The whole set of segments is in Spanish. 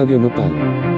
Radio Nopal.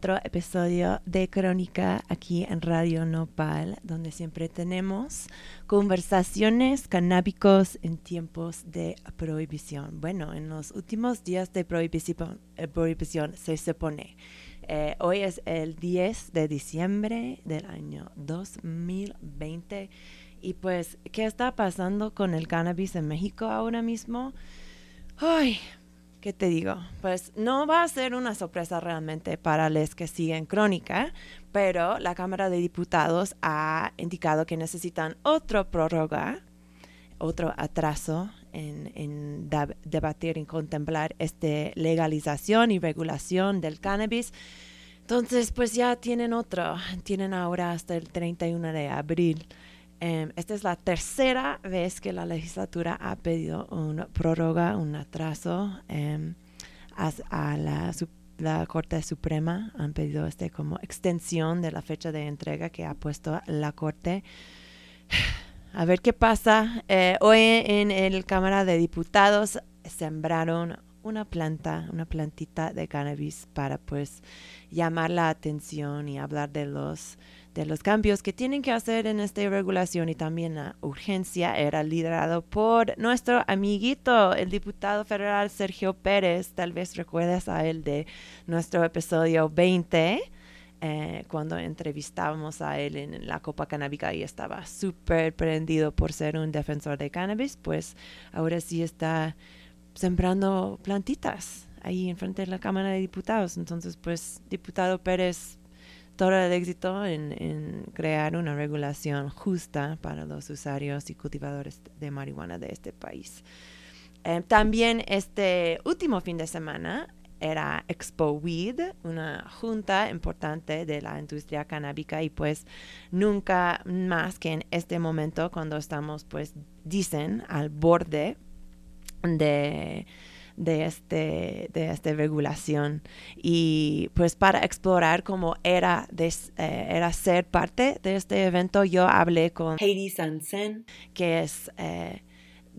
Otro episodio de Crónica aquí en Radio Nopal, donde siempre tenemos conversaciones canábicos en tiempos de prohibición. Bueno, en los últimos días de prohibición, eh, prohibición se supone. Eh, hoy es el 10 de diciembre del año 2020. Y pues, ¿qué está pasando con el cannabis en México ahora mismo? Ay, ¿qué te digo? Pues no va a ser una sorpresa realmente para los que siguen Crónica, pero la Cámara de Diputados ha indicado que necesitan otra prórroga, otro atraso en, debatir y contemplar esta legalización y regulación del cannabis. Entonces, pues ya tienen otro, tienen ahora hasta el 31 de abril. Em, esta es la tercera vez que la legislatura ha pedido una prórroga, un atraso em, a, la, Corte Suprema. Han pedido este como extensión de la fecha de entrega que ha puesto la Corte. A ver qué pasa. Eh, hoy en el Cámara de Diputados sembraron una planta, una plantita de cannabis para pues llamar la atención y hablar de los de los cambios que tienen que hacer en esta regulación y también la urgencia era liderado por nuestro amiguito, el diputado federal Sergio Pérez. Tal vez recuerdas a él de nuestro episodio 20. Eh, cuando entrevistábamos a él en la Copa Canábica y estaba súper prendido por ser un defensor de cannabis, pues ahora sí está sembrando plantitas ahí enfrente de la Cámara de Diputados. Entonces, pues, diputado Pérez, todo el éxito en, crear una regulación justa para los usuarios y cultivadores de marihuana de este país. Eh, también este último fin de semana era Expo Weed, una junta importante de la industria canábica y pues nunca más que en este momento cuando estamos pues dicen al borde de de, este, de esta regulación. Y pues para explorar cómo era, eh, era ser parte de este evento yo hablé con Heidi Sansen que es eh,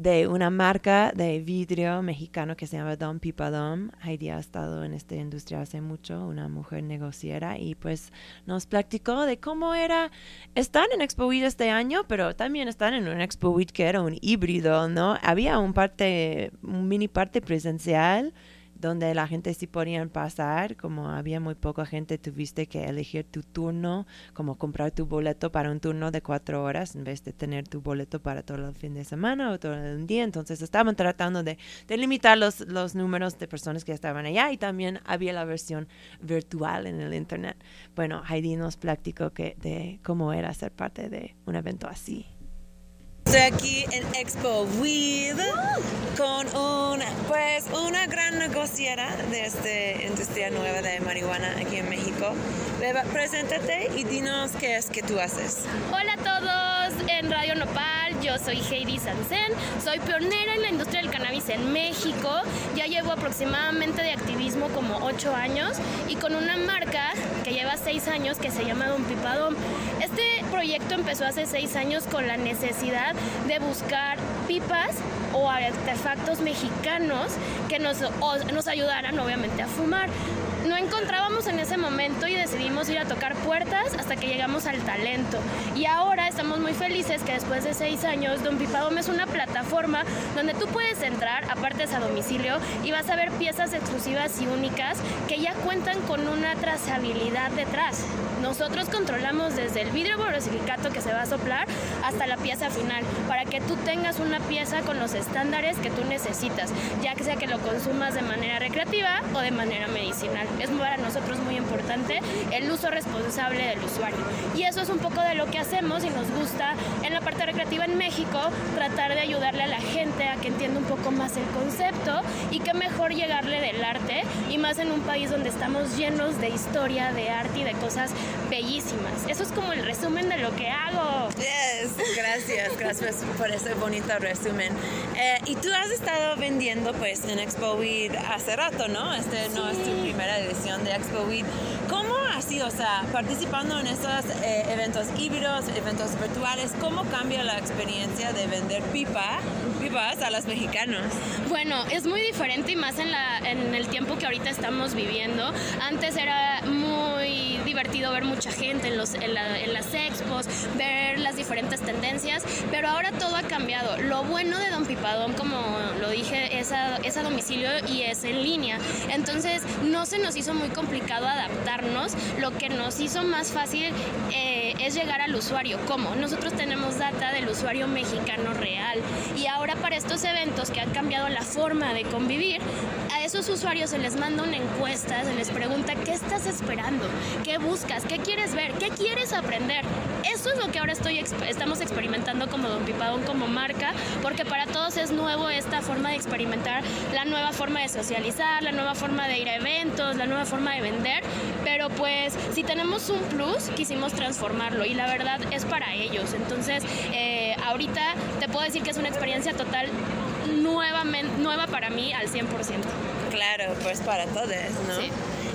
de una marca de vidrio mexicano que se llama Dom Pipa Dom. Heidi ha estado en esta industria hace mucho, una mujer negociera, y pues nos platicó de cómo era estar en Expo este año, pero también estar en un Expo que era un híbrido, ¿no? Había un parte, un mini parte presencial donde la gente sí podían pasar, como había muy poca gente, tuviste que elegir tu turno, como comprar tu boleto para un turno de cuatro horas en vez de tener tu boleto para todo el fin de semana o todo el día. Entonces estaban tratando de, limitar los, los números de personas que estaban allá y también había la versión virtual en el internet. Bueno, Heidi nos platicó que, de cómo era ser parte de un evento así. Estoy aquí en Expo Weed con una, pues, una gran negociera de esta industria nueva de marihuana aquí en México. Beba, preséntate y dinos qué es que tú haces. Hola a todos en Radio Nopal, yo soy Heidi Sansen, soy pionera en la industria del cannabis en México, ya llevo aproximadamente de activismo como 8 años y con una marca que lleva 6 años que se llama Don Pipadón. Este proyecto empezó hace 6 años con la necesidad de buscar pipas o artefactos mexicanos que nos, nos ayudaran obviamente a fumar. No encontrábamos en ese momento y decidimos ir a tocar puertas hasta que llegamos al talento. Y ahora estamos muy felices que después de seis años Don Pipadom es una plataforma donde tú puedes entrar, aparte a domicilio, y vas a ver piezas exclusivas y únicas que ya cuentan con una trazabilidad detrás. Nosotros controlamos desde el vidrio borosificato que se va a soplar hasta la pieza final para que tú tengas una pieza con los estándares que tú necesitas, ya que sea que lo consumas de manera recreativa o de manera medicinal. Es para nosotros muy importante el uso responsable del usuario. Y eso es un poco de lo que hacemos y nos gusta en la parte recreativa en México, tratar de ayudarle a la gente a que entienda un poco más el concepto y que mejor llegarle del arte y más en un país donde estamos llenos de historia, de arte y de cosas bellísimas. Eso es como el resumen de lo que hago. Yes, gracias Gracias, por ese bonito resumen. Eh, y tú has estado vendiendo pues en Expo Weed hace rato, ¿no? Este no es tu primera edición de Expo Weed. ¿Cómo ha sido, o sea, participando en estos eh, eventos híbridos, eventos virtuales, cómo cambia la experiencia de vender pipa, pipas a los mexicanos? Bueno, es muy diferente y más en, la, en el tiempo que ahorita estamos viviendo. Antes era divertido ver mucha gente en, los, en, las expos, ver las diferentes tendencias, pero ahora todo ha cambiado. Lo bueno de Don Pipadón, como lo dije, es a, es a domicilio y es en línea. Entonces no se nos hizo muy complicado adaptarnos. Lo que nos hizo más fácil eh, es llegar al usuario. ¿Cómo? Nosotros tenemos data del usuario mexicano real y ahora para estos eventos que han cambiado la forma de convivir, a esos usuarios se les manda una encuesta, se les pregunta qué estás esperando, qué buscas, qué quieres ver, qué quieres aprender. Eso es lo que ahora estoy, estamos experimentando como Don Pipadón, como marca, porque para todos es nuevo esta forma de experimentar, la nueva forma de socializar, la nueva forma de ir a eventos, la nueva forma de vender, pero pues si tenemos un plus, quisimos transformarlo y la verdad es para ellos. Entonces, eh, ahorita te puedo decir que es una experiencia total nuevamente, nueva para mí al 100%. Claro, pues para todos, ¿no? Sí.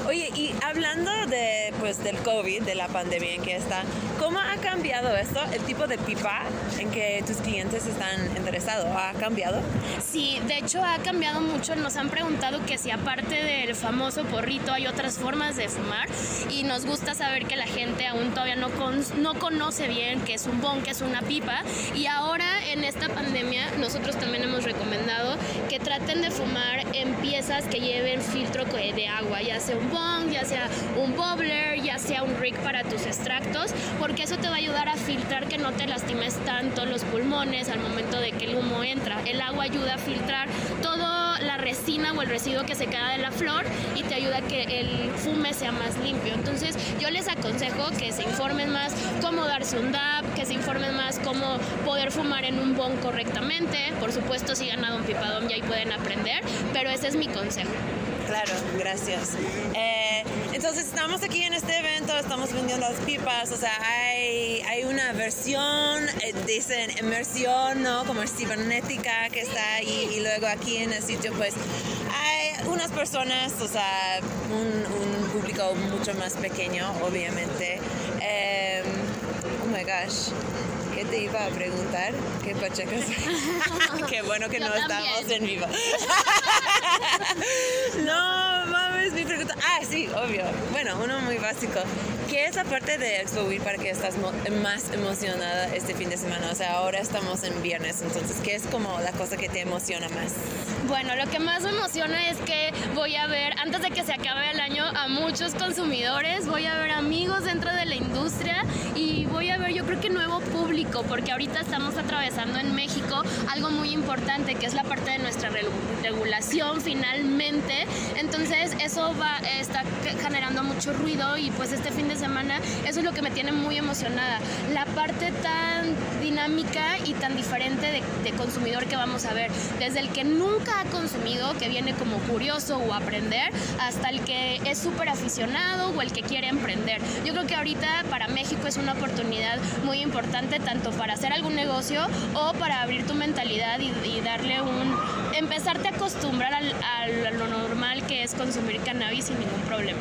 Oye, y hablando de, pues, del COVID, de la pandemia en que está, ¿cómo ha cambiado esto, el tipo de pipa en que tus clientes están interesados? ¿Ha cambiado? Sí, de hecho ha cambiado mucho. Nos han preguntado que si aparte del famoso porrito hay otras formas de fumar y nos gusta saber que la gente aún todavía no, no conoce bien qué es un bon, qué es una pipa. Y ahora en esta pandemia nosotros también hemos recomendado que traten de fumar en piezas que lleven filtro de agua, ya sea un ya sea un bubbler, ya sea un rig para tus extractos, porque eso te va a ayudar a filtrar que no te lastimes tanto los pulmones al momento de que el humo entra. El agua ayuda a filtrar toda la resina o el residuo que se queda de la flor y te ayuda a que el fume sea más limpio. Entonces yo les aconsejo que se informen más cómo darse un dab, que se informen más cómo poder fumar en un bon correctamente. Por supuesto, si ganado un pipadón ya ahí pueden aprender, pero ese es mi consejo. Claro, gracias. Eh, entonces estamos aquí en este evento, estamos vendiendo las pipas, o sea, hay, hay una versión, eh, dicen inmersión, ¿no? Como cibernética que está ahí y luego aquí en el sitio pues hay unas personas, o sea, un, público mucho más pequeño, obviamente. Eh, oh my gosh. ¿Qué te iba a preguntar? ¿Qué pachecas? Qué bueno que no estamos en vivo. no, mames, mi pregunta. Ah, sí, obvio. Bueno, uno muy básico. ¿Qué es la parte de Expo para que estás más emocionada este fin de semana? O sea, ahora estamos en viernes, entonces, ¿qué es como la cosa que te emociona más? Bueno, lo que más me emociona es que voy a ver, antes de que se acabe el año, a muchos consumidores, voy a ver amigos dentro de la industria y voy a ver, yo creo que nuevo público porque ahorita estamos atravesando en México algo muy importante, que es la parte de nuestra regulación finalmente. Entonces eso va, está generando mucho ruido y pues este fin de semana eso es lo que me tiene muy emocionada. La parte tan dinámica y tan diferente de, de consumidor que vamos a ver, desde el que nunca ha consumido, que viene como curioso o aprender, hasta el que es súper aficionado o el que quiere emprender. Yo creo que ahorita para México es una oportunidad muy importante, tanto para hacer algún negocio o para abrir tu mentalidad y, darle un... empezarte a acostumbrar a lo normal que es consumir cannabis sin ningún problema.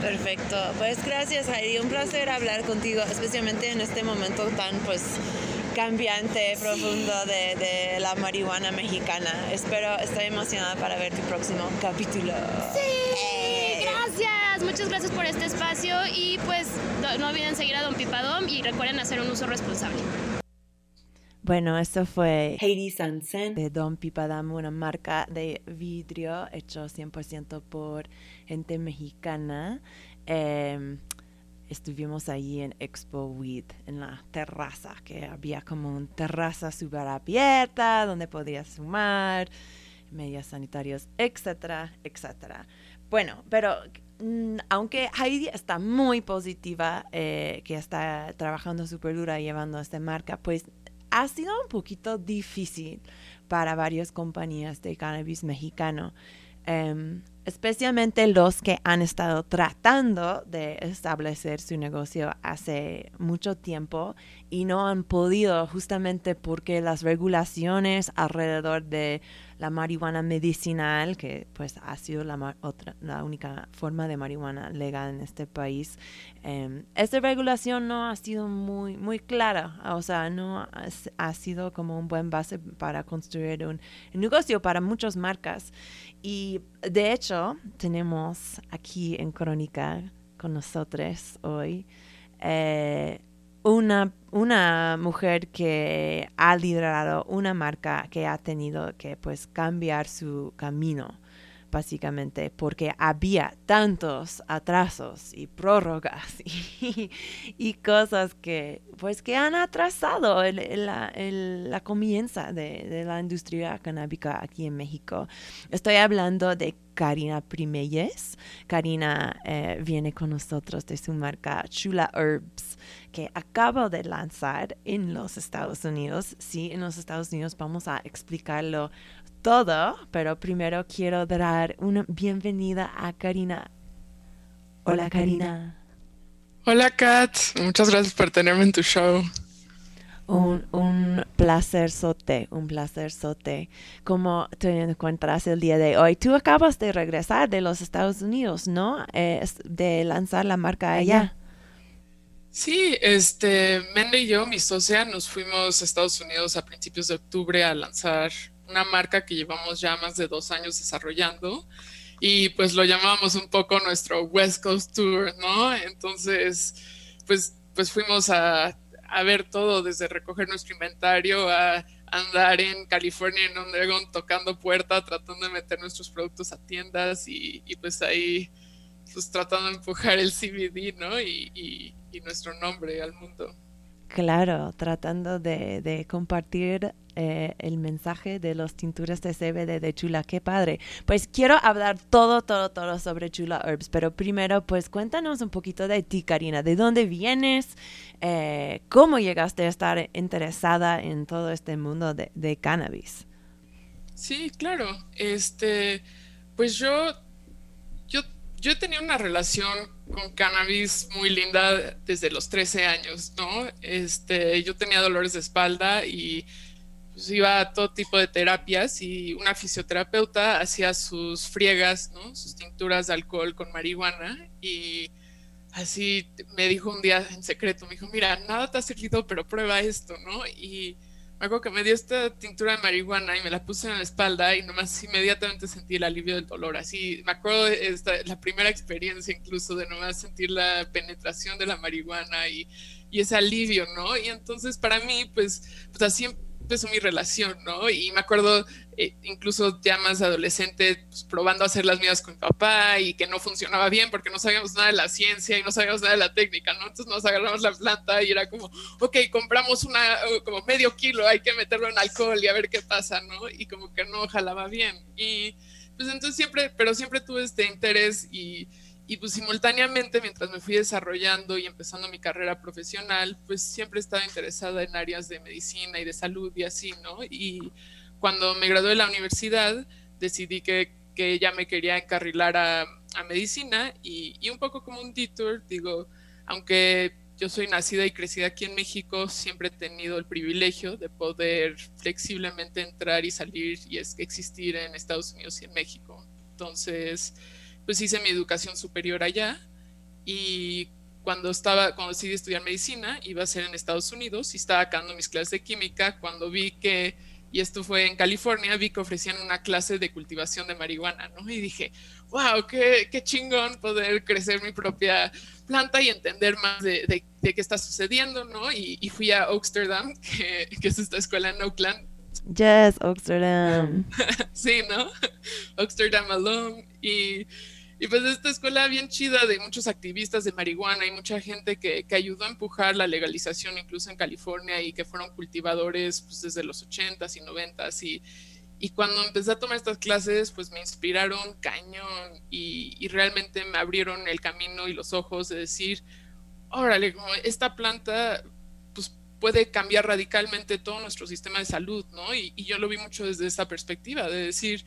Perfecto, pues gracias Heidi, un placer hablar contigo, especialmente en este momento tan pues cambiante, profundo de, de, la marihuana mexicana. Espero, estoy emocionada para ver tu próximo capítulo. Sí, gracias, muchas gracias por este espacio y pues no olviden seguir a Don Pipadón y recuerden hacer un uso responsable. Bueno, esto fue Heidi Sansen de Don Pipadam, una marca de vidrio hecho 100% por gente mexicana. Em, estuvimos ahí en Expo Weed, en la terraza, que había como una terraza súper abierta donde podías fumar, medios sanitarios, etcétera, etcétera. Bueno, pero mm, aunque Heidi está muy positiva, eh, que está trabajando súper dura llevando esta marca, pues ha sido un poquito difícil para varias compañías de cannabis mexicano. Em, especialmente los que han estado tratando de establecer su negocio hace mucho tiempo y no han podido justamente porque las regulaciones alrededor de la marihuana medicinal, que pues ha sido la, otra, la única forma de marihuana legal en este país, eh, esta regulación no ha sido muy, muy clara, o sea, no ha, sido como un buen base para construir un, un negocio para muchas marcas. Y de hecho, tenemos aquí en Crónica con nosotros hoy eh, una, una mujer que ha liderado una marca que ha tenido que pues cambiar su camino básicamente porque había tantos atrasos y prórrogas y, cosas que pues que han atrasado la, comienza de, la industria canábica aquí en México. Estoy hablando de Karina Primeyes. Karina eh, viene con nosotros de su marca Chula Herbs que acabo de lanzar en los Estados Unidos. Sí, en los Estados Unidos vamos a explicarlo todo, pero primero quiero dar una bienvenida a Karina. Hola Karina. Hola Kat, muchas gracias por tenerme en tu show. Un, un placer sote, un placer sote. ¿Cómo te encuentras el día de hoy? Tú acabas de regresar de los Estados Unidos, ¿no? de lanzar la marca allá. Sí, este, Mende y yo, mi socia, nos fuimos a Estados Unidos a principios de octubre a lanzar una marca que llevamos ya más de dos años desarrollando y pues lo llamábamos un poco nuestro West Coast Tour, ¿no? Entonces, pues, pues fuimos a, a ver todo, desde recoger nuestro inventario a andar en California, en Oregon, tocando puerta, tratando de meter nuestros productos a tiendas y, y pues ahí, pues tratando de empujar el CBD, ¿no? Y, y, y nuestro nombre al mundo. Claro, tratando de, compartir eh, el mensaje de los tinturas de CBD de Chula. Qué padre. Pues quiero hablar todo, todo, todo sobre Chula Herbs, pero primero, pues cuéntanos un poquito de ti, Karina. ¿De dónde vienes? Eh, ¿Cómo llegaste a estar interesada en todo este mundo de, de cannabis? Sí, claro. Este, pues yo, yo, yo tenía una relación con cannabis muy linda desde los 13 años, ¿no? Este, yo tenía dolores de espalda y pues iba a todo tipo de terapias y una fisioterapeuta hacía sus friegas, ¿no? Sus tinturas de alcohol con marihuana y así me dijo un día en secreto, me dijo, mira, nada te ha servido, pero prueba esto, ¿no? Y me acuerdo que me dio esta tintura de marihuana y me la puse en la espalda y nomás inmediatamente sentí el alivio del dolor. Así, me acuerdo esta, la primera experiencia incluso de nomás sentir la penetración de la marihuana y, y ese alivio, ¿no? Y entonces para mí, pues, pues así empezó mi relación, ¿no? Y me acuerdo eh, incluso ya más adolescente, pues, probando a hacer las mías con mi papá y que no funcionaba bien porque no sabíamos nada de la ciencia y no sabíamos nada de la técnica, ¿no? Entonces nos agarramos la planta y era como, ok, compramos una, como medio kilo, hay que meterlo en alcohol y a ver qué pasa, ¿no? Y como que no jalaba bien. Y pues entonces siempre, pero siempre tuve este interés y y pues simultáneamente, mientras me fui desarrollando y empezando mi carrera profesional, pues siempre he estado interesada en áreas de medicina y de salud y así, ¿no? Y cuando me gradué de la universidad, decidí que, que ya me quería encarrilar a, a medicina y, y, un poco como un detour, digo, aunque yo soy nacida y crecida aquí en México, siempre he tenido el privilegio de poder flexiblemente entrar y salir y existir en Estados Unidos y en México. Entonces, pues hice mi educación superior allá y cuando estaba, cuando decidí estudiar medicina, iba a ser en Estados Unidos y estaba dando mis clases de química cuando vi que, y esto fue en California, vi que ofrecían una clase de cultivación de marihuana, ¿no? Y dije, wow, qué, qué chingón poder crecer mi propia planta y entender más de, de, qué está sucediendo, ¿no? Y, y fui a Oaksterdam, que, que, es esta escuela en Oakland. Yes, Oaksterdam. sí, ¿no? Oaksterdam alone. Y y pues esta escuela bien chida de muchos activistas de marihuana y mucha gente que, que, ayudó a empujar la legalización incluso en California y que fueron cultivadores pues, desde los 80s y 90s. Y, y cuando empecé a tomar estas clases, pues me inspiraron cañón y, y realmente me abrieron el camino y los ojos de decir, órale, como esta planta pues puede cambiar radicalmente todo nuestro sistema de salud, ¿no? Y, y yo lo vi mucho desde esta perspectiva, de decir,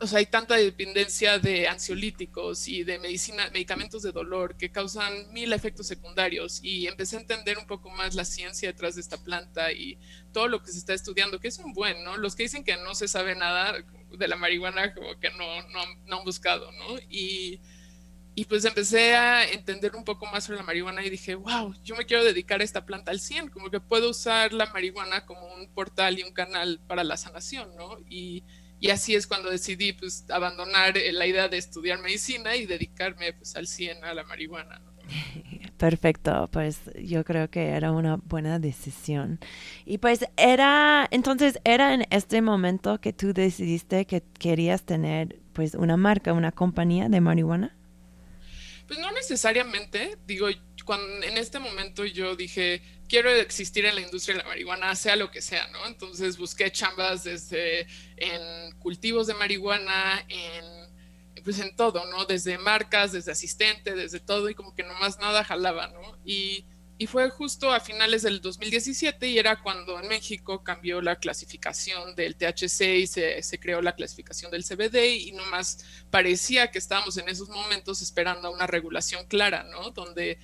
o sea, hay tanta dependencia de ansiolíticos y de medicina, medicamentos de dolor que causan mil efectos secundarios y empecé a entender un poco más la ciencia detrás de esta planta y todo lo que se está estudiando, que es un buen, ¿no? Los que dicen que no se sabe nada de la marihuana como que no, no, no han buscado, ¿no? Y, y pues empecé a entender un poco más sobre la marihuana y dije, wow, yo me quiero dedicar a esta planta al 100, como que puedo usar la marihuana como un portal y un canal para la sanación, ¿no? Y y así es cuando decidí pues, abandonar eh, la idea de estudiar medicina y dedicarme pues, al 100 a la marihuana. Perfecto, pues yo creo que era una buena decisión. Y pues era, entonces era en este momento que tú decidiste que querías tener pues una marca, una compañía de marihuana. Pues no necesariamente, digo, cuando en este momento yo dije, quiero existir en la industria de la marihuana, sea lo que sea, ¿no? Entonces busqué chambas desde en cultivos de marihuana, en pues en todo, ¿no? Desde marcas, desde asistente, desde todo, y como que nomás nada jalaba, ¿no? Y, y fue justo a finales del 2017 y era cuando en México cambió la clasificación del THC y se, se creó la clasificación del CBD y nomás parecía que estábamos en esos momentos esperando una regulación clara, ¿no? Donde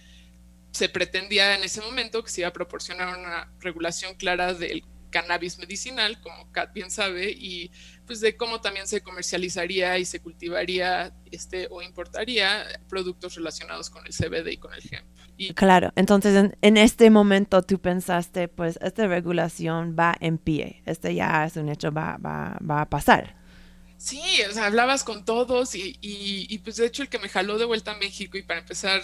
se pretendía en ese momento que se iba a proporcionar una regulación clara del cannabis medicinal, como Kat bien sabe, y pues de cómo también se comercializaría y se cultivaría este o importaría productos relacionados con el CBD y con el hemp. Y, claro, entonces en, este momento tú pensaste, pues esta regulación va en pie, este ya es un hecho, va, va, va a pasar. Sí, o sea, hablabas con todos y, y, y pues de hecho el que me jaló de vuelta a México y para empezar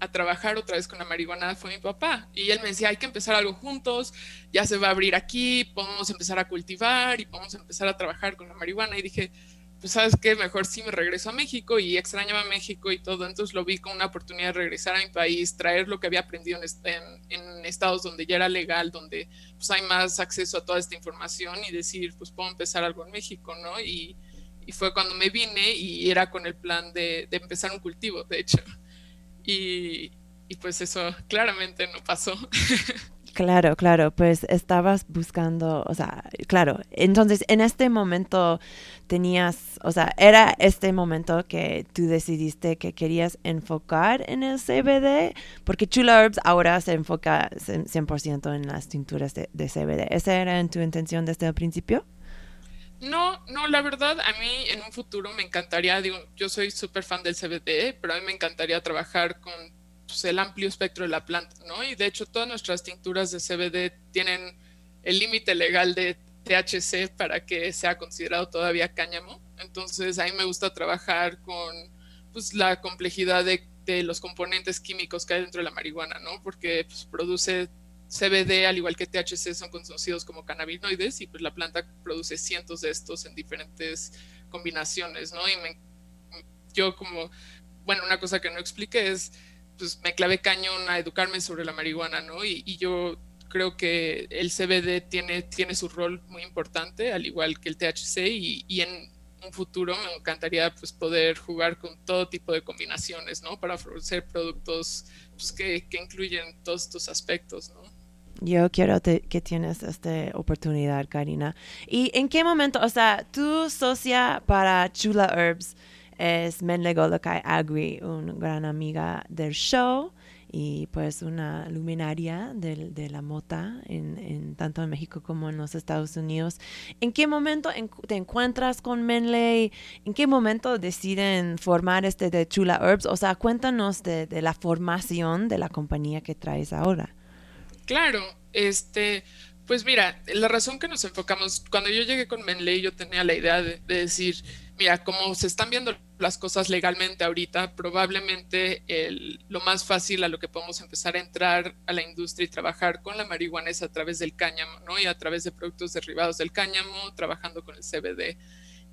a trabajar otra vez con la marihuana fue mi papá. Y él me decía, hay que empezar algo juntos, ya se va a abrir aquí, podemos empezar a cultivar y podemos empezar a trabajar con la marihuana. Y dije, pues sabes qué, mejor sí me regreso a México y extrañaba México y todo. Entonces lo vi como una oportunidad de regresar a mi país, traer lo que había aprendido en, estados donde ya era legal, donde pues hay más acceso a toda esta información y decir, pues puedo empezar algo en México, ¿no? Y, y fue cuando me vine y era con el plan de, de empezar un cultivo, de hecho. Y, pues eso claramente no pasó. Claro, claro, pues estabas buscando, o sea, claro, entonces en este momento tenías, o sea, era este momento que tú decidiste que querías enfocar en el CBD, porque Chula Herbs ahora se enfoca 100% en las tinturas de, de, CBD. ¿Esa era en tu intención desde el principio? No, no, la verdad, a mí en un futuro me encantaría, digo, yo soy súper fan del CBD, pero a mí me encantaría trabajar con pues, el amplio espectro de la planta, ¿no? Y de hecho todas nuestras tinturas de CBD tienen el límite legal de THC para que sea considerado todavía cáñamo. Entonces a mí me gusta trabajar con pues, la complejidad de, de los componentes químicos que hay dentro de la marihuana, ¿no? Porque pues, produce CBD, al igual que THC, son conocidos como cannabinoides y pues la planta produce cientos de estos en diferentes combinaciones, ¿no? Y yo como, bueno, una cosa que no expliqué es, pues me clavé cañón a educarme sobre la marihuana, ¿no? Y, yo creo que el CBD tiene, tiene su rol muy importante, al igual que el THC, y, y en un futuro me encantaría pues poder jugar con todo tipo de combinaciones, ¿no? Para ofrecer productos pues, que, que incluyen todos estos aspectos, ¿no? Yo quiero que tienes esta oportunidad, Karina. ¿Y en qué momento, o sea, tu socia para Chula Herbs es Menle Golokai Agri, una gran amiga del show y pues una luminaria de, de la mota en, en, tanto en México como en los Estados Unidos. ¿En qué momento te encuentras con Menley? ¿En qué momento deciden formar este de Chula Herbs? O sea, cuéntanos de, de la formación de la compañía que traes ahora. Claro, este, pues mira, la razón que nos enfocamos, cuando yo llegué con Menley, yo tenía la idea de, decir, mira, como se están viendo las cosas legalmente ahorita, probablemente el, lo más fácil a lo que podemos empezar a entrar a la industria y trabajar con la marihuana es a través del cáñamo, ¿no? Y a través de productos derivados del cáñamo, trabajando con el CBD.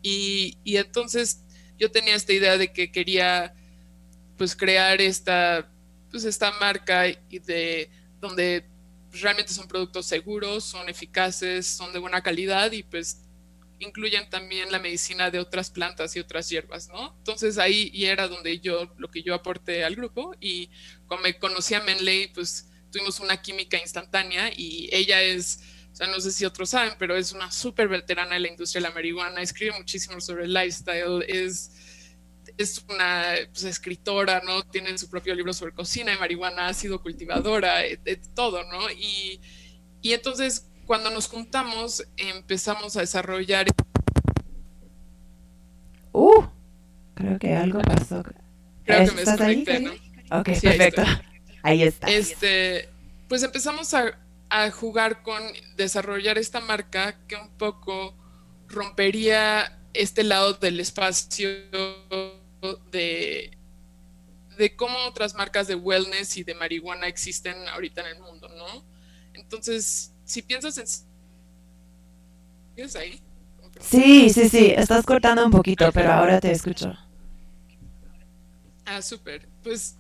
Y, y entonces yo tenía esta idea de que quería, pues, crear esta, pues, esta marca y de donde realmente son productos seguros, son eficaces, son de buena calidad y pues incluyen también la medicina de otras plantas y otras hierbas, ¿no? Entonces ahí y era donde yo, lo que yo aporté al grupo y cuando me conocí a Menley, pues tuvimos una química instantánea y ella es o sea, no sé si otros saben, pero es una súper veterana de la industria de la marihuana, escribe muchísimo sobre el lifestyle, es, es una pues, escritora, ¿no? Tiene su propio libro sobre cocina de marihuana, ha sido cultivadora, de, de todo, ¿no? Y, y entonces cuando nos juntamos empezamos a desarrollar... Uh, creo que algo pasó. Creo que me desconecté, ¿no? Ok, perfecto. Ahí está. Este, pues empezamos a, a jugar con desarrollar esta marca que un poco rompería este lado del espacio de, de cómo otras marcas de wellness y de marihuana existen ahorita en el mundo, ¿no? Entonces, si piensas en... ¿Sigues ahí? Sí, sí, sí, estás cortando un poquito, pero ahora te escucho. Ah, súper. Pues,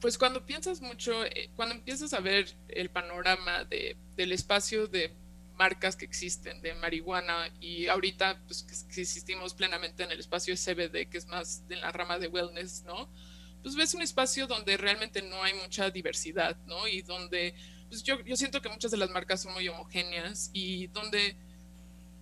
pues cuando piensas mucho, eh, cuando empiezas a ver el panorama de, del espacio de marcas que existen de marihuana y ahorita pues que existimos plenamente en el espacio CBD, que es más de la rama de wellness, ¿no? Pues ves un espacio donde realmente no hay mucha diversidad, ¿no? Y donde pues yo, yo siento que muchas de las marcas son muy homogéneas y donde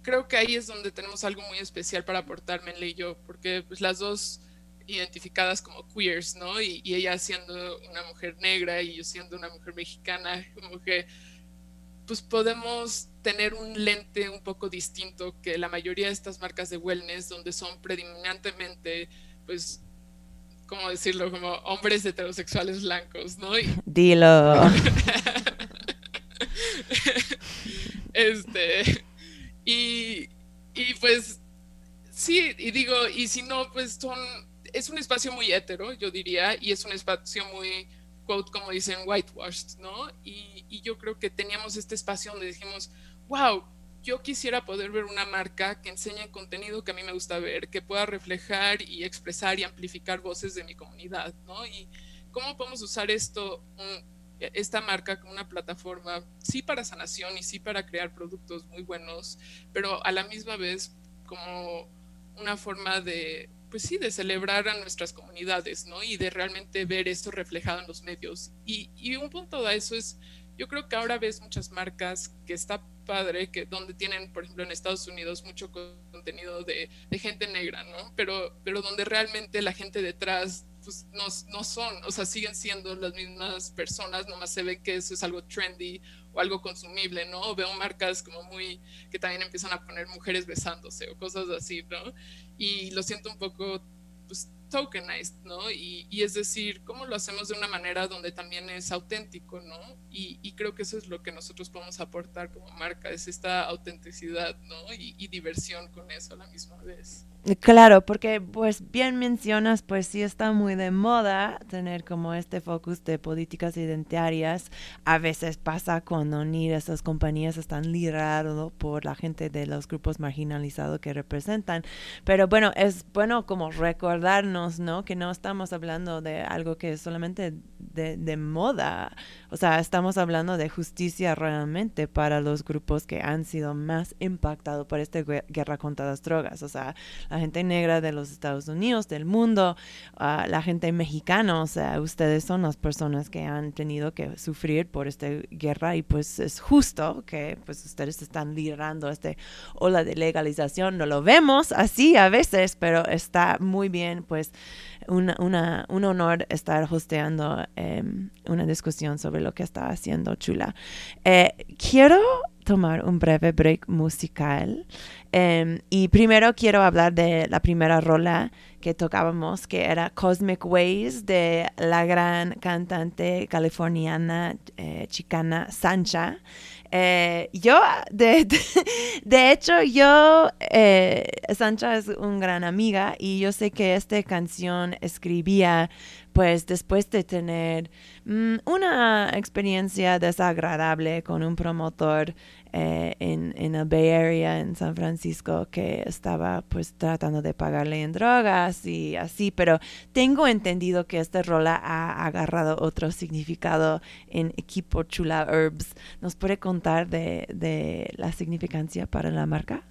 creo que ahí es donde tenemos algo muy especial para aportar Menle y yo, porque pues las dos identificadas como queers, ¿no? Y, y, ella siendo una mujer negra y yo siendo una mujer mexicana, como que pues podemos tener un lente un poco distinto que la mayoría de estas marcas de wellness, donde son predominantemente, pues, ¿cómo decirlo? Como hombres heterosexuales blancos, ¿no? Y... Dilo. este, y, y pues, sí, y digo, y si no, pues son, es un espacio muy hetero, yo diría, y es un espacio muy quote, como dicen, whitewashed, ¿no? Y, y, yo creo que teníamos este espacio donde dijimos, wow, yo quisiera poder ver una marca que enseñe contenido que a mí me gusta ver, que pueda reflejar y expresar y amplificar voces de mi comunidad, ¿no? Y cómo podemos usar esto, esta marca como una plataforma, sí para sanación y sí para crear productos muy buenos, pero a la misma vez como una forma de pues sí, de celebrar a nuestras comunidades, ¿no? Y de realmente ver esto reflejado en los medios. Y, y, un punto de eso es, yo creo que ahora ves muchas marcas que está padre, que donde tienen, por ejemplo, en Estados Unidos mucho contenido de, de gente negra, ¿no? Pero, pero donde realmente la gente detrás pues no, no, son, o sea, siguen siendo las mismas personas, nomás se ve que eso es algo trendy o algo consumible, ¿no? O veo marcas como muy, que también empiezan a poner mujeres besándose o cosas así, ¿no? Y lo siento un poco, pues, tokenized, ¿no? Y, y, es decir, cómo lo hacemos de una manera donde también es auténtico, ¿no? Y, y, creo que eso es lo que nosotros podemos aportar como marca, es esta autenticidad, ¿no? Y, y diversión con eso a la misma vez. Claro, porque pues bien mencionas, pues sí está muy de moda tener como este focus de políticas identitarias. A veces pasa cuando ni esas compañías están lideradas por la gente de los grupos marginalizados que representan. Pero bueno, es bueno como recordarnos, ¿no? Que no estamos hablando de algo que es solamente de, de moda. O sea, estamos hablando de justicia realmente para los grupos que han sido más impactados por esta guerra contra las drogas. O sea, la gente negra de los Estados Unidos, del mundo, uh, la gente mexicana, o sea, ustedes son las personas que han tenido que sufrir por esta guerra y pues es justo que pues ustedes están liderando este ola de legalización. No lo vemos así a veces, pero está muy bien, pues una, una, un honor estar hosteando eh, una discusión sobre lo que está haciendo Chula. Eh, quiero tomar un breve break musical. Um, y primero quiero hablar de la primera rola que tocábamos, que era Cosmic Ways de la gran cantante californiana eh, chicana Sancha. Eh, yo, de, de, de, hecho, yo, eh, Sancha es una gran amiga y yo sé que esta canción escribía pues después de tener mm, una experiencia desagradable con un promotor eh, en, en el Bay Area, en San Francisco, que estaba pues tratando de pagarle en drogas y así, pero tengo entendido que esta rola ha agarrado otro significado en equipo Chula Herbs. ¿Nos puede contar de, de la significancia para la marca?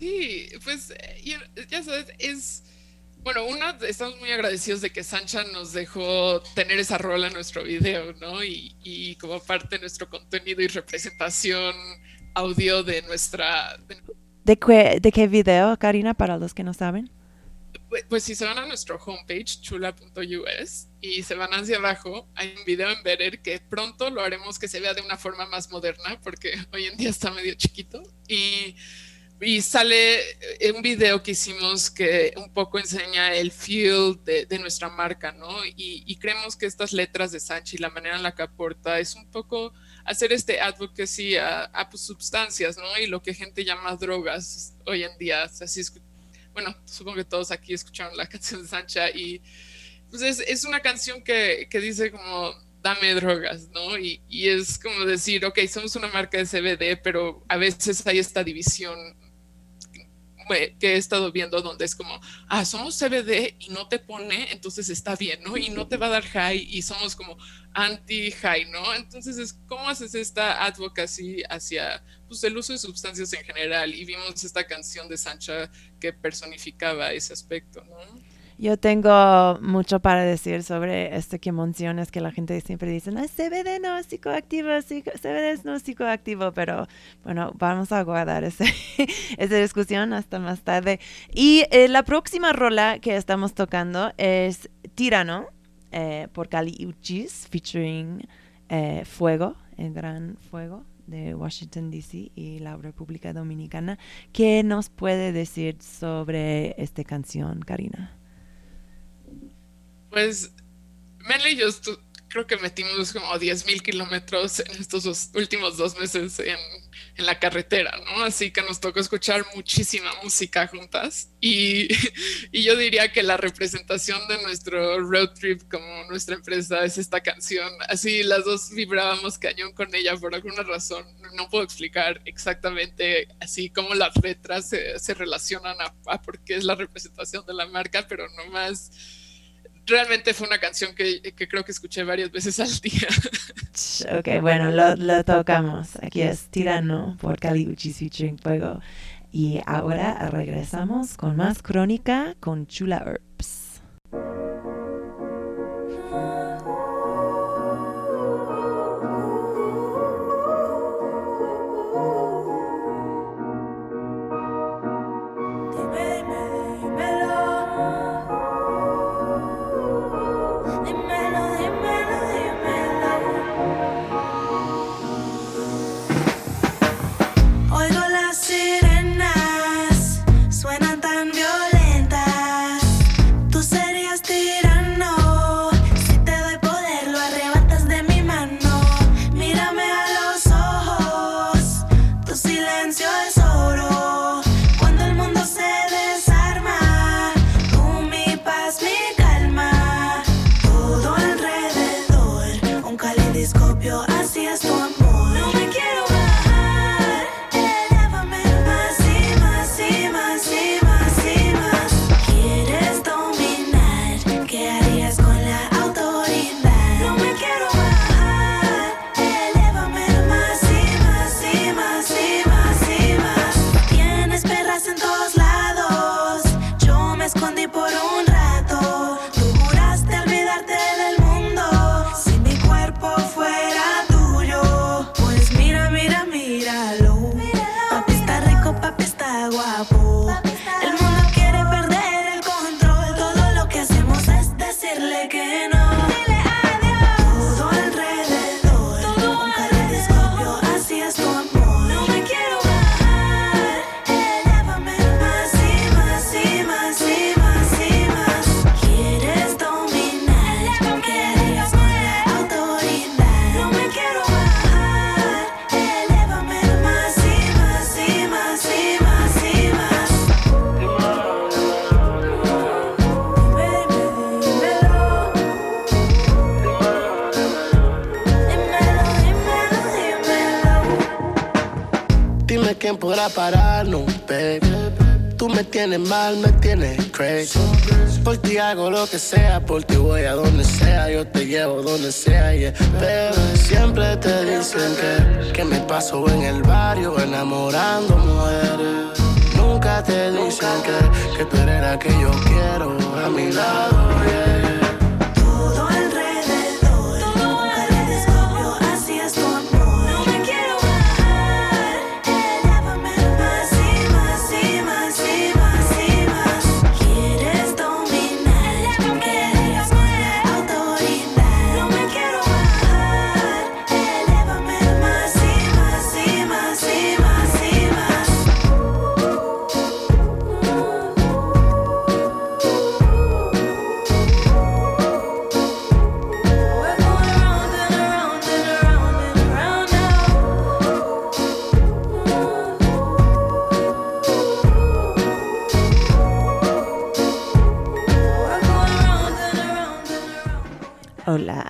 Sí, pues ya sabes, es bueno, una, estamos muy agradecidos de que Sancha nos dejó tener esa rola en nuestro video, ¿no? Y, y como parte de nuestro contenido y representación audio de nuestra... ¿De, qué, ¿De qué video, Karina, para los que no saben? Pues, pues si se van a nuestro homepage, chula.us, y se van hacia abajo, hay un video en Better que pronto lo haremos que se vea de una forma más moderna, porque hoy en día está medio chiquito. Y y sale eh, un video que hicimos que un poco enseña el feel de, nuestra marca, ¿no? Y, creemos que estas letras de Sanchi, la manera en la que aporta, es un poco hacer este advocacy a, a pues, sustancias, ¿no? Y lo que gente llama drogas hoy en día. Así bueno, supongo que todos aquí escucharon la canción de Sancha y pues es, es una canción que, que, dice como dame drogas, ¿no? Y, y, es como decir, ok, somos una marca de CBD, pero a veces hay esta división que he estado viendo donde es como, ah, somos CBD y no te pone, entonces está bien, ¿no? Y no te va a dar high y somos como anti-high, ¿no? Entonces es, ¿cómo haces esta advocacy hacia pues, el uso de sustancias en general? Y vimos esta canción de Sancha que personificaba ese aspecto, ¿no? Yo tengo mucho para decir sobre esto que mencionas, que la gente siempre dice, no, CBD no es psicoactivo, CBD no psicoactivo, pero bueno, vamos a guardar ese, esa discusión hasta más tarde. Y eh, la próxima rola que estamos tocando es Tirano, eh, por Cali Uchis, featuring eh, Fuego, el gran Fuego de Washington, D.C. y la República Dominicana. ¿Qué nos puede decir sobre esta canción, Karina? Pues Mel y yo creo que metimos como 10 mil kilómetros en estos últimos dos meses en, la carretera, ¿no? Así que nos tocó escuchar muchísima música juntas y, y, yo diría que la representación de nuestro road trip como nuestra empresa es esta canción. Así las dos vibrábamos cañón con ella por alguna razón. No puedo explicar exactamente así cómo las letras se, se relacionan a, a por qué es la representación de la marca, pero nomás realmente fue una canción que, creo que escuché varias veces al día. Ok, bueno, lo, tocamos. Aquí es Tirano por Caliucci featuring Fuego. Y ahora regresamos con más crónica con Chula Herbs. Pararnos, baby. Tú me tienes mal, me tienes crazy. Por ti hago lo que sea, por ti voy a donde sea, yo te llevo donde sea, yeah. Baby, siempre te dicen que, que me paso en el barrio enamorando mujeres nunca te dicen que, que tú eres la que yo quiero a mi lado.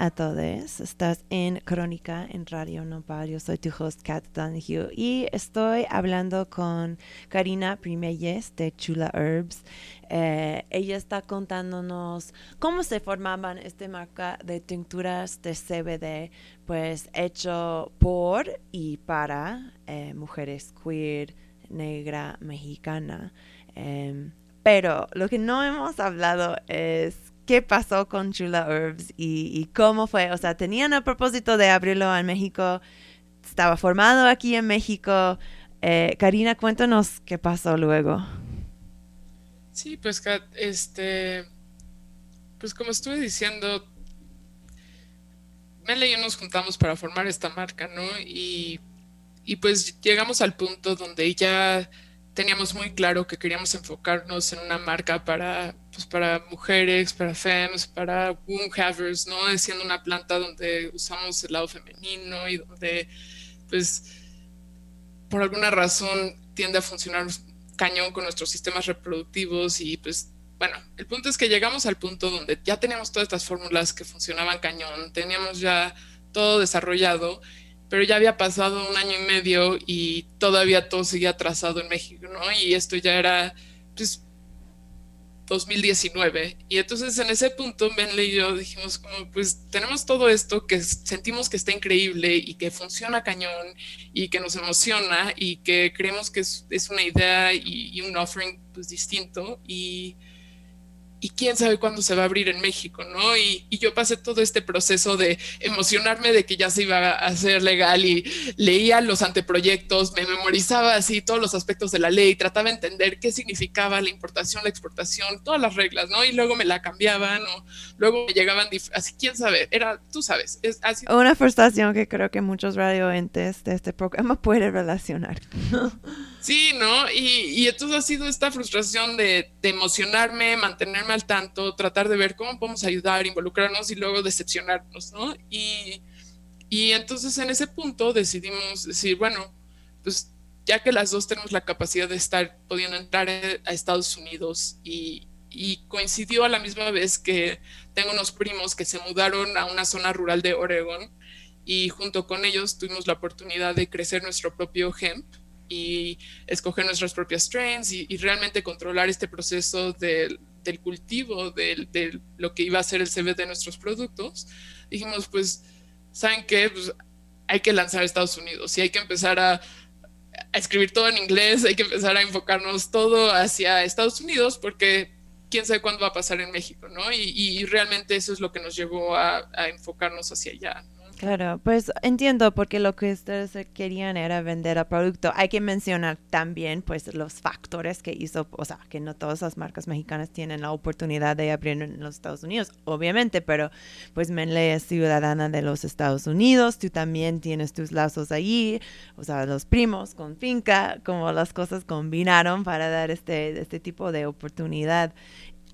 A todos, estás en Crónica en Radio Nopal. Yo soy tu host Kat Donahue y estoy hablando con Karina Primelles de Chula Herbs. Eh, ella está contándonos cómo se formaban este marca de tinturas de CBD, pues hecho por y para eh, mujeres queer, negra, mexicana. Em, pero lo que no hemos hablado es qué pasó con Chula Herbs y, cómo fue. O sea, tenían el propósito de abrirlo en México, estaba formado aquí en México. Eh, Karina, cuéntanos qué pasó luego. Sí, pues Kat, este, pues como estuve diciendo, Mele y yo nos juntamos para formar esta marca, ¿no? Y, y pues llegamos al punto donde ya teníamos muy claro que queríamos enfocarnos en una marca para, pues para mujeres, para femmes, para womb havers, ¿no? Siendo una planta donde usamos el lado femenino y donde, pues, por alguna razón tiende a funcionar cañón con nuestros sistemas reproductivos y pues bueno, el punto es que llegamos al punto donde ya teníamos todas estas fórmulas que funcionaban cañón, teníamos ya todo desarrollado, pero ya había pasado un año y medio y todavía todo seguía atrasado en México, ¿no? Y esto ya era, pues, 2019. Y entonces en ese punto, Benley y yo dijimos como, pues tenemos todo esto que sentimos que está increíble y que funciona cañón y que nos emociona y que creemos que es, es una idea y, y, un offering pues distinto y, y quién sabe cuándo se va a abrir en México, ¿no? Y, yo pasé todo este proceso de emocionarme de que ya se iba a hacer legal y leía los anteproyectos, me memorizaba así todos los aspectos de la ley, trataba de entender qué significaba la importación, la exportación, todas las reglas, ¿no? Y luego me la cambiaban o luego me llegaban, así, quién sabe, era, tú sabes. Una frustración que creo que muchos radioentes de este programa pueden relacionar. Sí, ¿no? Y, entonces ha sido esta frustración de, emocionarme, mantenerme al tanto, tratar de ver cómo podemos ayudar, involucrarnos y luego decepcionarnos, ¿no? Y, y entonces en ese punto decidimos decir, bueno, pues ya que las dos tenemos la capacidad de estar pudiendo entrar a Estados Unidos y, coincidió a la misma vez que tengo unos primos que se mudaron a una zona rural de Oregon y junto con ellos tuvimos la oportunidad de crecer nuestro propio hemp y escoger nuestras propias strains y, y realmente controlar este proceso del, cultivo de, lo que iba a ser el CBD de nuestros productos, dijimos, pues, ¿saben qué? Pues, hay que lanzar a Estados Unidos y hay que empezar a, a, escribir todo en inglés, hay que empezar a enfocarnos todo hacia Estados Unidos porque quién sabe cuándo va a pasar en México, ¿no? Y, y realmente eso es lo que nos llevó a, a enfocarnos hacia allá. Claro, pues entiendo porque lo que ustedes querían era vender el producto. Hay que mencionar también pues los factores que hizo, o sea, que no todas las marcas mexicanas tienen la oportunidad de abrir en los Estados Unidos, obviamente, pero pues Menley es ciudadana de los Estados Unidos, tú también tienes tus lazos allí, o sea, los primos con finca, como las cosas combinaron para dar este, este tipo de oportunidad.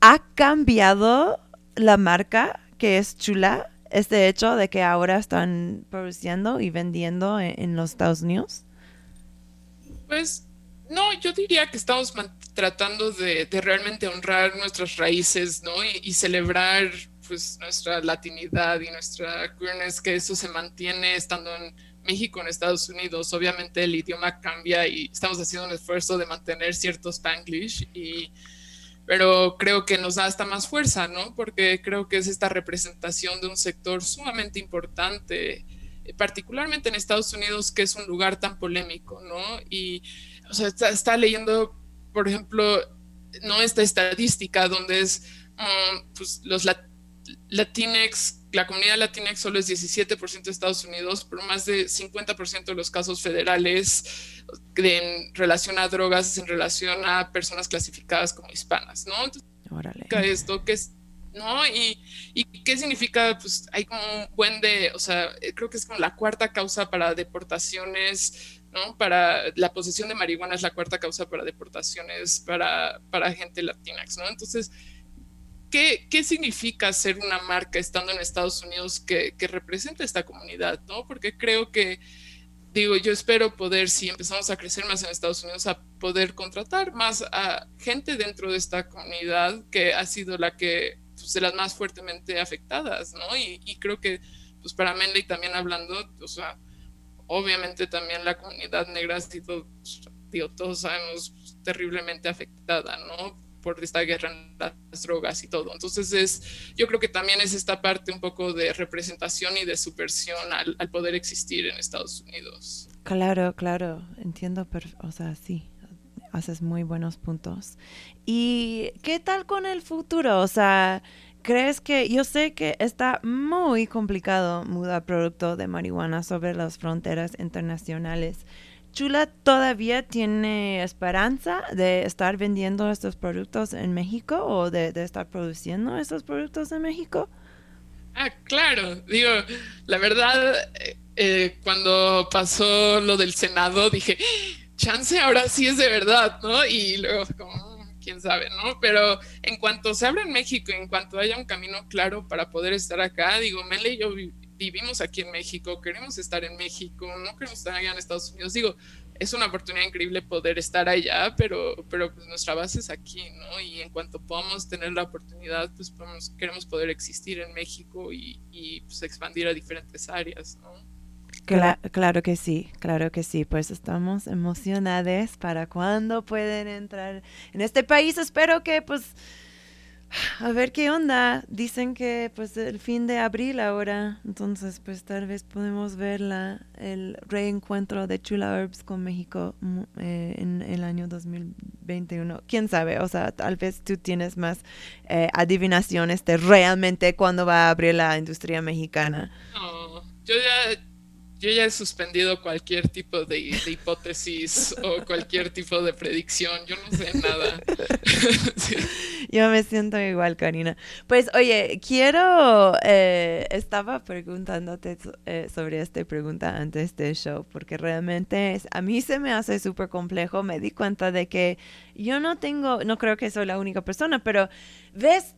¿Ha cambiado la marca que es chula? Este hecho de que ahora están produciendo y vendiendo en, en los Estados Unidos? Pues no, yo diría que estamos tratando de, de, realmente honrar nuestras raíces, ¿no? Y, y, celebrar pues nuestra latinidad y nuestra queerness, que eso se mantiene estando en México, en Estados Unidos. Obviamente el idioma cambia y estamos haciendo un esfuerzo de mantener cierto spanglish y pero creo que nos da hasta más fuerza, ¿no? Porque creo que es esta representación de un sector sumamente importante, particularmente en Estados Unidos, que es un lugar tan polémico, ¿no? Y, o sea, está, leyendo por ejemplo, no esta estadística donde es, mm, pues los Latinex, la comunidad Latinex solo es 17% de Estados Unidos, pero más de 50% de los casos federales en relación a drogas es en relación a personas clasificadas como hispanas, ¿no? Entonces, Órale. esto que es ¿no? Y, y, qué significa, pues hay como un buen de, o sea, creo que es como la cuarta causa para deportaciones, ¿no? Para la posesión de marihuana es la cuarta causa para deportaciones para, para gente latina, ¿no? Entonces, ¿qué, ¿qué, significa ser una marca estando en Estados Unidos que, que representa esta comunidad, ¿no? Porque creo que digo, yo espero poder, si empezamos a crecer más en Estados Unidos, a poder contratar más a gente dentro de esta comunidad que ha sido la que, pues, de las más fuertemente afectadas, ¿no? Y, y creo que, pues para Menley también hablando, o sea, obviamente también la comunidad negra ha sido, pues, digo, todos sabemos, pues, terriblemente afectada, ¿no? Por esta guerra en las drogas y todo. Entonces es, yo creo que también es esta parte un poco de representación y de subversión al, al poder existir en Estados Unidos. Claro, claro, entiendo, o sea, sí, haces muy buenos puntos. ¿Y qué tal con el futuro? O sea, ¿crees que yo sé que está muy complicado mudar producto de marihuana sobre las fronteras internacionales? Chula todavía tiene esperanza de estar vendiendo estos productos en México o de, estar produciendo estos productos en México? Ah, claro. Digo, la verdad, eh, eh, cuando pasó lo del Senado, dije, chance, ahora sí es de verdad, ¿no? Y luego, como, quién sabe, ¿no? Pero en cuanto se abra en México, en cuanto haya un camino claro para poder estar acá, digo, Mele y yo vivimos aquí en México, queremos estar en México, no queremos estar allá en Estados Unidos. Digo, es una oportunidad increíble poder estar allá, pero, pero pues nuestra base es aquí, ¿no? Y en cuanto podamos tener la oportunidad, pues queremos poder existir en México y, y pues expandir a diferentes áreas, ¿no? claro que sí, claro que sí. Pues estamos emocionados para cuando pueden entrar en este país. Espero que pues a ver qué onda. Dicen que pues el fin de abril ahora, entonces pues tal vez podemos ver la, el reencuentro de Chula Herbs con México eh, en el año 2021. ¿Quién sabe? O sea, tal vez tú tienes más eh, adivinaciones de realmente cuándo va a abrir la industria mexicana. No, yo ya yo ya he suspendido cualquier tipo de, hipótesis o cualquier tipo de predicción. Yo no sé nada. Yo me siento igual, Karina. Pues, oye, quiero. Eh, estaba preguntándote eh, sobre esta pregunta antes del show, porque realmente a mí se me hace súper complejo. Me di cuenta de que yo no tengo. No creo que soy la única persona, pero ves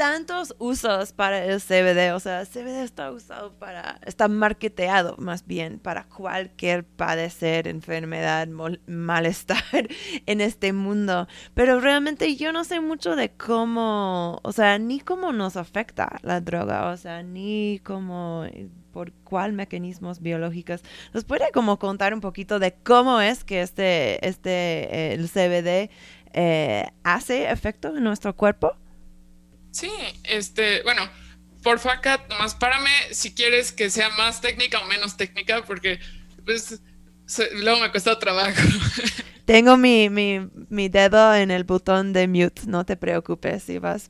tantos usos para el CBD. O sea, el CBD está usado para, está marketeado más bien para cualquier padecer, enfermedad, malestar en este mundo. Pero realmente yo no sé mucho de cómo, o sea, ni cómo nos afecta la droga, o sea, ni cómo por cuál mecanismos biológicos. ¿Nos puede como contar un poquito de cómo es que este, este, el CBD eh, hace efecto en nuestro cuerpo? Sí, este, bueno, por Kat, nomás párame si quieres que sea más técnica o menos técnica, porque pues luego me cuesta trabajo. Tengo mi, mi, mi, dedo en el botón de mute, no te preocupes si vas.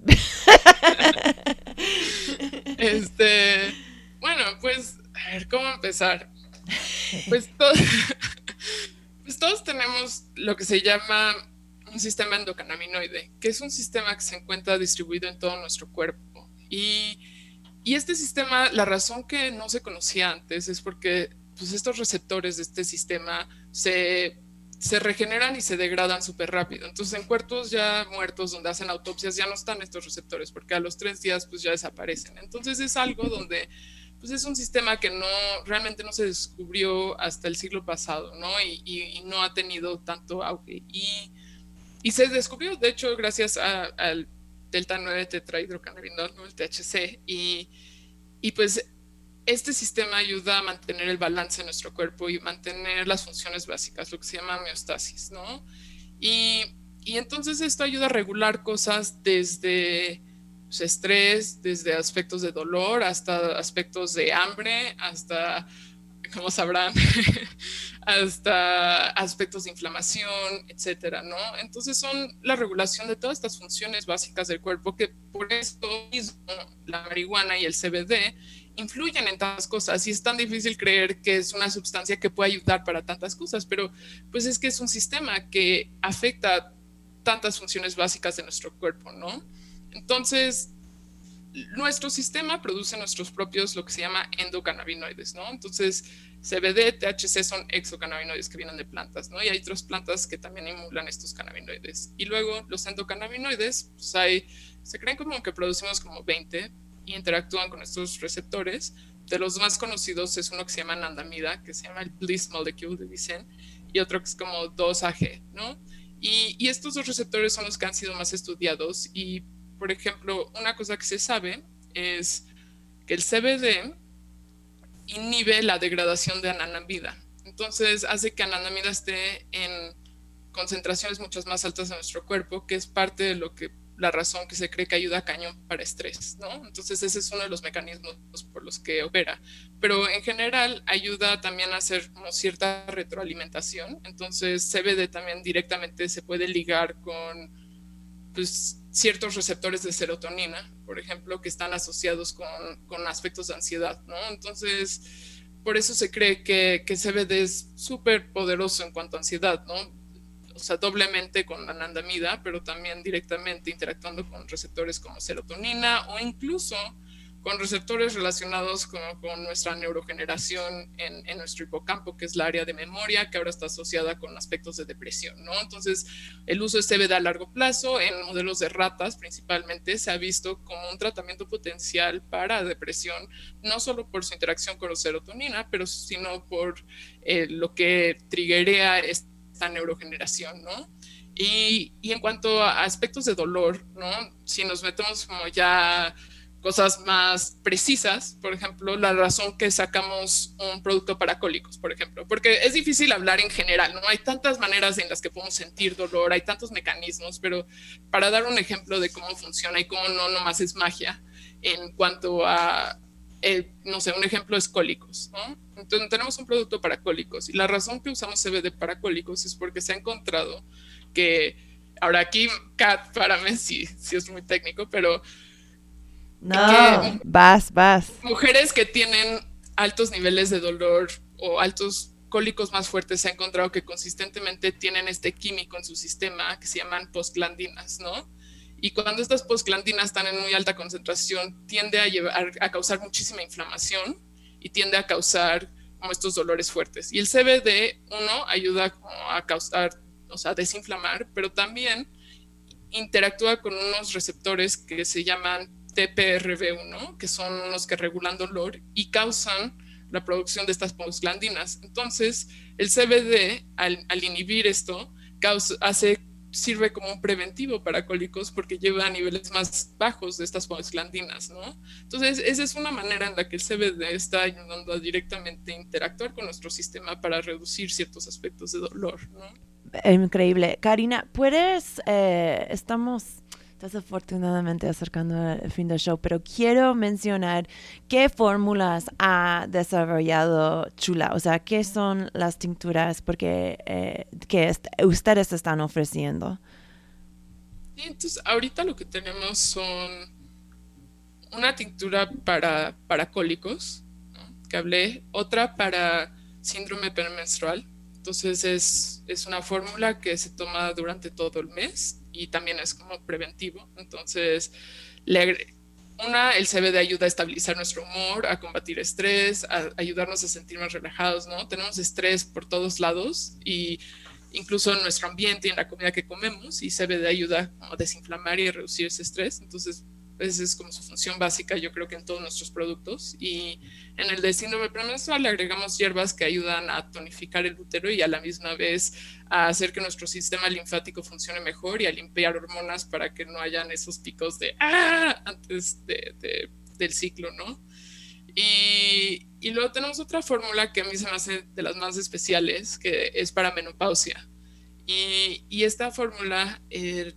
este, bueno, pues, a ver, ¿cómo empezar? Pues, pues todos tenemos lo que se llama un sistema endocannabinoide, que es un sistema que se encuentra distribuido en todo nuestro cuerpo. Y, y este sistema, la razón que no se conocía antes es porque pues, estos receptores de este sistema se, se regeneran y se degradan súper rápido. Entonces, en cuerpos ya muertos donde hacen autopsias ya no están estos receptores porque a los tres días pues ya desaparecen. Entonces, es algo donde pues es un sistema que no realmente no se descubrió hasta el siglo pasado, ¿no? Y, no ha tenido tanto auge. Y se descubrió, de hecho, gracias al delta 9 tetrahidrocannabinol, el THC, y, y pues este sistema ayuda a mantener el balance en nuestro cuerpo y mantener las funciones básicas, lo que se llama homeostasis, ¿no? Y, y entonces esto ayuda a regular cosas desde pues, estrés, desde aspectos de dolor hasta aspectos de hambre, hasta, como sabrán, hasta aspectos de inflamación, etcétera, ¿no? Entonces son la regulación de todas estas funciones básicas del cuerpo que por esto mismo la marihuana y el CBD influyen en tantas cosas y es tan difícil creer que es una sustancia que puede ayudar para tantas cosas, pero pues es que es un sistema que afecta tantas funciones básicas de nuestro cuerpo, ¿no? Entonces, nuestro sistema produce nuestros propios, lo que se llama endocannabinoides, ¿no? Entonces, CBD, THC son exocannabinoides que vienen de plantas, ¿no? Y hay otras plantas que también emulan estos cannabinoides. Y luego los endocannabinoides, pues hay, se creen como que producimos como 20 y interactúan con estos receptores. De los más conocidos es uno que se llama nandamida, que se llama el Bliss Molecule, de dicen, y otro que es como 2AG, ¿no? Y estos dos receptores son los que han sido más estudiados y por ejemplo, una cosa que se sabe es que el CBD inhibe la degradación de anandamida. Entonces hace que anandamida esté en concentraciones muchas más altas en nuestro cuerpo, que es parte de lo que la razón que se cree que ayuda a cañón para estrés, ¿no? Entonces ese es uno de los mecanismos por los que opera. Pero en general ayuda también a hacer cierta retroalimentación. Entonces CBD también directamente se puede ligar con pues, ciertos receptores de serotonina, por ejemplo, que están asociados con, con aspectos de ansiedad, ¿no? Entonces, por eso se cree que, que CBD es súper poderoso en cuanto a ansiedad, ¿no? O sea, doblemente con la anandamida, pero también directamente interactuando con receptores como serotonina o incluso con receptores relacionados con, nuestra neurogeneración en, en, nuestro hipocampo, que es la área de memoria, que ahora está asociada con aspectos de depresión, ¿no? Entonces, el uso de CBD a largo plazo en modelos de ratas principalmente se ha visto como un tratamiento potencial para depresión, no solo por su interacción con la serotonina, pero sino por eh, lo que triggerea esta neurogeneración, ¿no? Y, y, en cuanto a aspectos de dolor, ¿no? Si nos metemos como ya cosas más precisas, por ejemplo, la razón que sacamos un producto para cólicos, por ejemplo, porque es difícil hablar en general, ¿no? Hay tantas maneras en las que podemos sentir dolor, hay tantos mecanismos, pero para dar un ejemplo de cómo funciona y cómo no nomás es magia en cuanto a, eh, no sé, un ejemplo es cólicos, ¿no? Entonces tenemos un producto para cólicos y la razón que usamos CBD para cólicos es porque se ha encontrado que, ahora aquí, Kat, para mí sí, sí es muy técnico, pero no, vas, vas. Mujeres que tienen altos niveles de dolor o altos cólicos más fuertes se ha encontrado que consistentemente tienen este químico en su sistema que se llaman postglandinas, ¿no? Y cuando estas postglandinas están en muy alta concentración, tiende a, llevar, a causar muchísima inflamación y tiende a causar como estos dolores fuertes. Y el CBD, uno, ayuda a causar, o sea, desinflamar, pero también interactúa con unos receptores que se llaman TPRV1, que son los que regulan dolor y causan la producción de estas postglandinas. Entonces, el CBD, al, inhibir esto, hace, sirve como un preventivo para cólicos porque lleva a niveles más bajos de estas postglandinas, ¿no? Entonces, esa es una manera en la que el CBD está ayudando a directamente interactuar con nuestro sistema para reducir ciertos aspectos de dolor, ¿no? Increíble. Karina, ¿puedes, eh, estamos desafortunadamente acercando al fin del show, pero quiero mencionar qué fórmulas ha desarrollado Chula, o sea, qué son las tinturas porque eh, que ustedes están ofreciendo. Sí, entonces ahorita lo que tenemos son una tintura para, para cólicos, que hablé, otra para síndrome premenstrual, entonces es, es una fórmula que se toma durante todo el mes y también es como preventivo. Entonces, le, una, el CBD ayuda a estabilizar nuestro humor, a combatir estrés, a ayudarnos a sentir más relajados, ¿no? Tenemos estrés por todos lados y incluso en nuestro ambiente y en la comida que comemos y CBD ayuda a desinflamar y a reducir ese estrés. Entonces, esa es como su función básica, yo creo que en todos nuestros productos. Y en el de síndrome premenstrual le agregamos hierbas que ayudan a tonificar el útero y a la misma vez a hacer que nuestro sistema linfático funcione mejor y a limpiar hormonas para que no hayan esos picos de ¡ah! antes de, de, del ciclo, ¿no? Y, y, luego tenemos otra fórmula que a mí se me hace de las más especiales, que es para menopausia. Y, y esta fórmula, eh,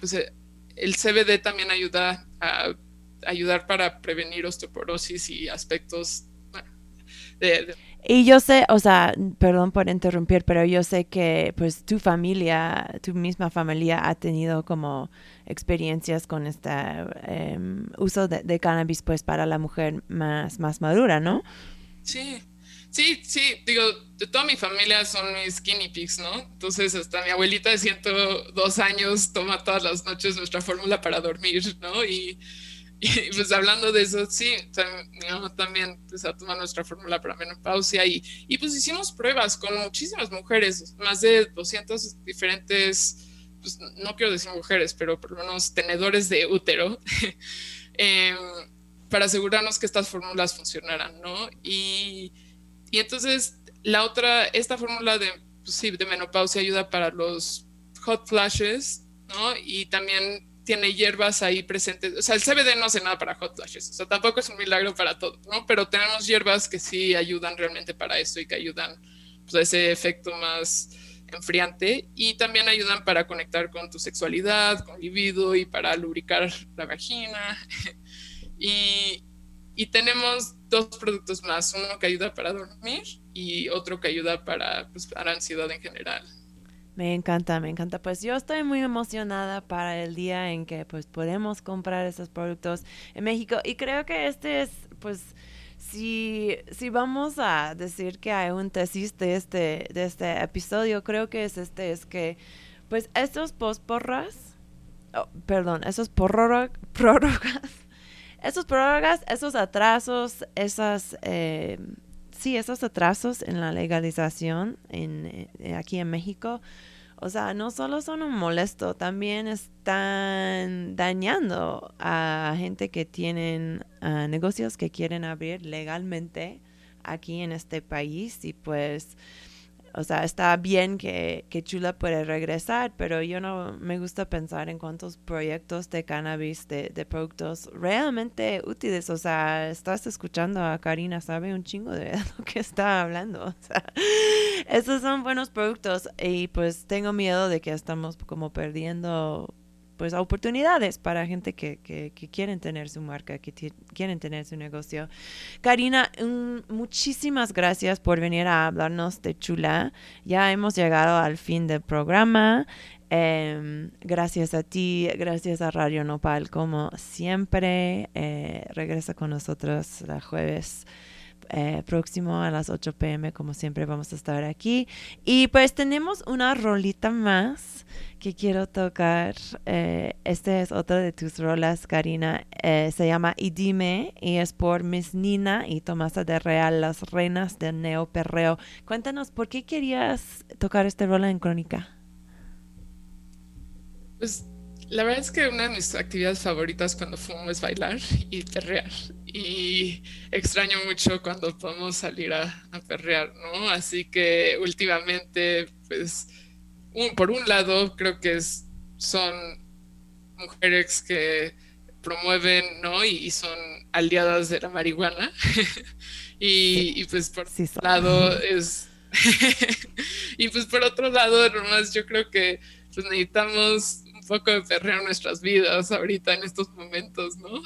pues, eh, el CBD también ayuda a ayudar para prevenir osteoporosis y aspectos. De- de- Y yo sé, o sea, perdón por interrumpir, pero yo sé que pues tu familia, tu misma familia ha tenido como experiencias con este uso de, de cannabis pues para la mujer más, más madura, ¿no? Sí, sí, sí, digo, de toda mi familia son mis guinea pigs, ¿no? Entonces, hasta mi abuelita de 102 años toma todas las noches nuestra fórmula para dormir, ¿no? Y, pues hablando de eso, sí, mi mamá también pues, a tomar nuestra fórmula para menopausia y, y pues hicimos pruebas con muchísimas mujeres, más de 200 diferentes, pues no quiero decir mujeres, pero por lo menos tenedores de útero. em, para asegurarnos que estas fórmulas funcionaran, ¿no? Y, y entonces la otra, esta fórmula de, pues sí, de menopausia ayuda para los hot flashes, ¿no? Y también tiene hierbas ahí presentes. O sea, el CBD no hace nada para hot flashes, o sea, tampoco es un milagro para todo, ¿no? Pero tenemos hierbas que sí ayudan realmente para eso y que ayudan pues, a ese efecto más enfriante y también ayudan para conectar con tu sexualidad, con libido y para lubricar la vagina. Y, y tenemos dos productos más, uno que ayuda para dormir y otro que ayuda para, pues, para ansiedad en general. Me encanta, me encanta. Pues yo estoy muy emocionada para el día en que pues podemos comprar esos productos en México y creo que este es pues si, si vamos a decir que hay un tesis de este, de este episodio, creo que es este, es que pues estos posporras, oh, perdón, esos prórrogas, esos prórrogas, esos atrasos, esas, eh, sí, esos atrasos en la legalización en, eh, aquí en México, o sea, no solo son un molesto, también están dañando a gente que tienen negocios que quieren abrir legalmente aquí en este país y pues, o sea, está bien que, que Chula puede regresar, pero yo no me gusta pensar en cuántos proyectos de cannabis, de, de productos realmente útiles. O sea, estás escuchando a Karina, sabe un chingo de lo que está hablando. O sea, esos son buenos productos y pues tengo miedo de que estamos como perdiendo pues oportunidades para gente que, que, quieren tener su marca, que quieren tener su negocio. Karina, um, muchísimas gracias por venir a hablarnos de Chula. Ya hemos llegado al fin del programa. Eh, gracias a ti, gracias a Radio Nopal, como siempre. Eh, regresa con nosotros el jueves. Eh, próximo a las 8 pm, como siempre vamos a estar aquí. Y pues tenemos una rolita más que quiero tocar. Eh, este es otra de tus rolas, Karina. Eh, se llama Y Dime y es por Miss Nina y Tomasa de Real, las reinas del neoperreo. Cuéntanos, ¿por qué querías tocar esta rola en Crónica? Pues la verdad es que una de mis actividades favoritas cuando fumo es bailar y perrear. Y extraño mucho cuando podemos salir a, a perrear, ¿no? Así que últimamente, pues, un, por un lado, creo que es, son mujeres que promueven, ¿no? Y, y son aliadas de la marihuana. y, y, pues por Sí, otro lado es... y pues por otro lado, nomás yo creo que pues necesitamos un poco de perreo en nuestras vidas ahorita en estos momentos, ¿no?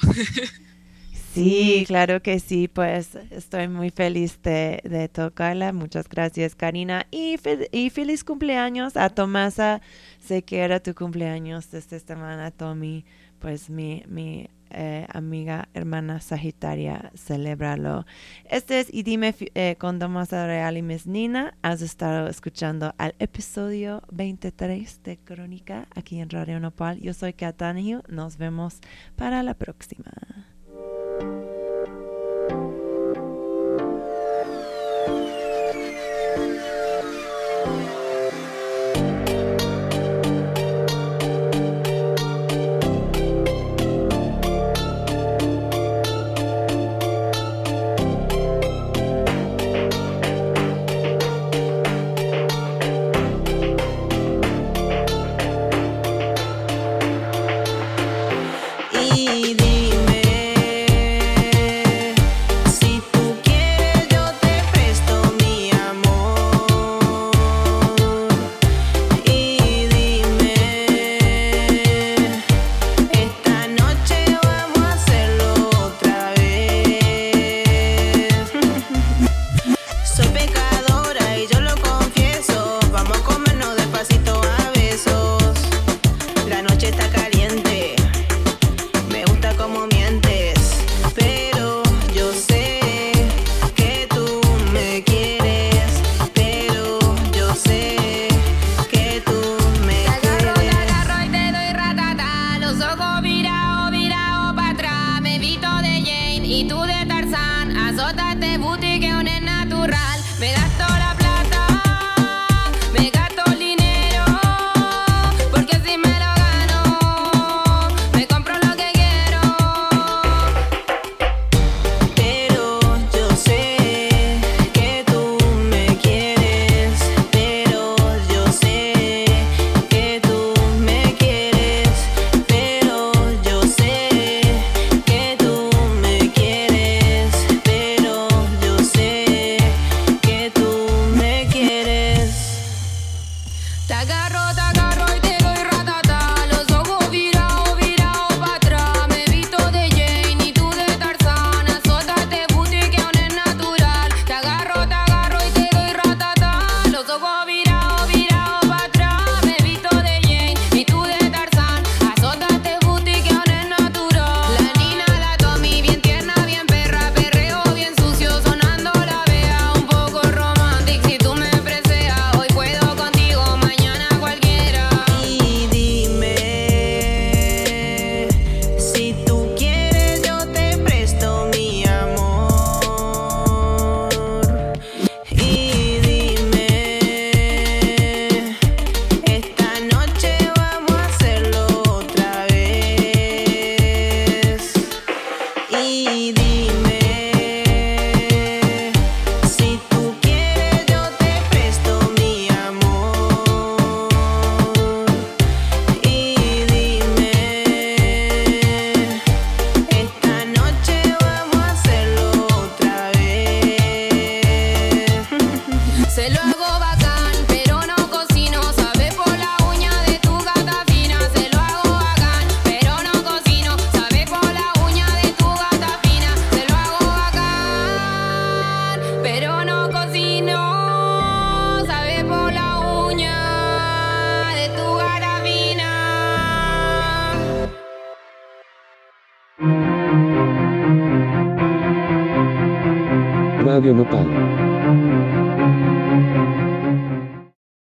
Sí, claro que sí, pues estoy muy feliz de, de tocarla. Muchas gracias, Karina. Y, fe- y feliz cumpleaños a Tomasa. Sé que era tu cumpleaños esta semana, Tommy. Pues mi, mi eh, amiga, hermana Sagitaria, celébralo. Este es Y Dime eh, con Tomasa Real y Miss Nina. Has estado escuchando al episodio 23 de Crónica aquí en Radio Nopal. Yo soy Katanio. Nos vemos para la próxima.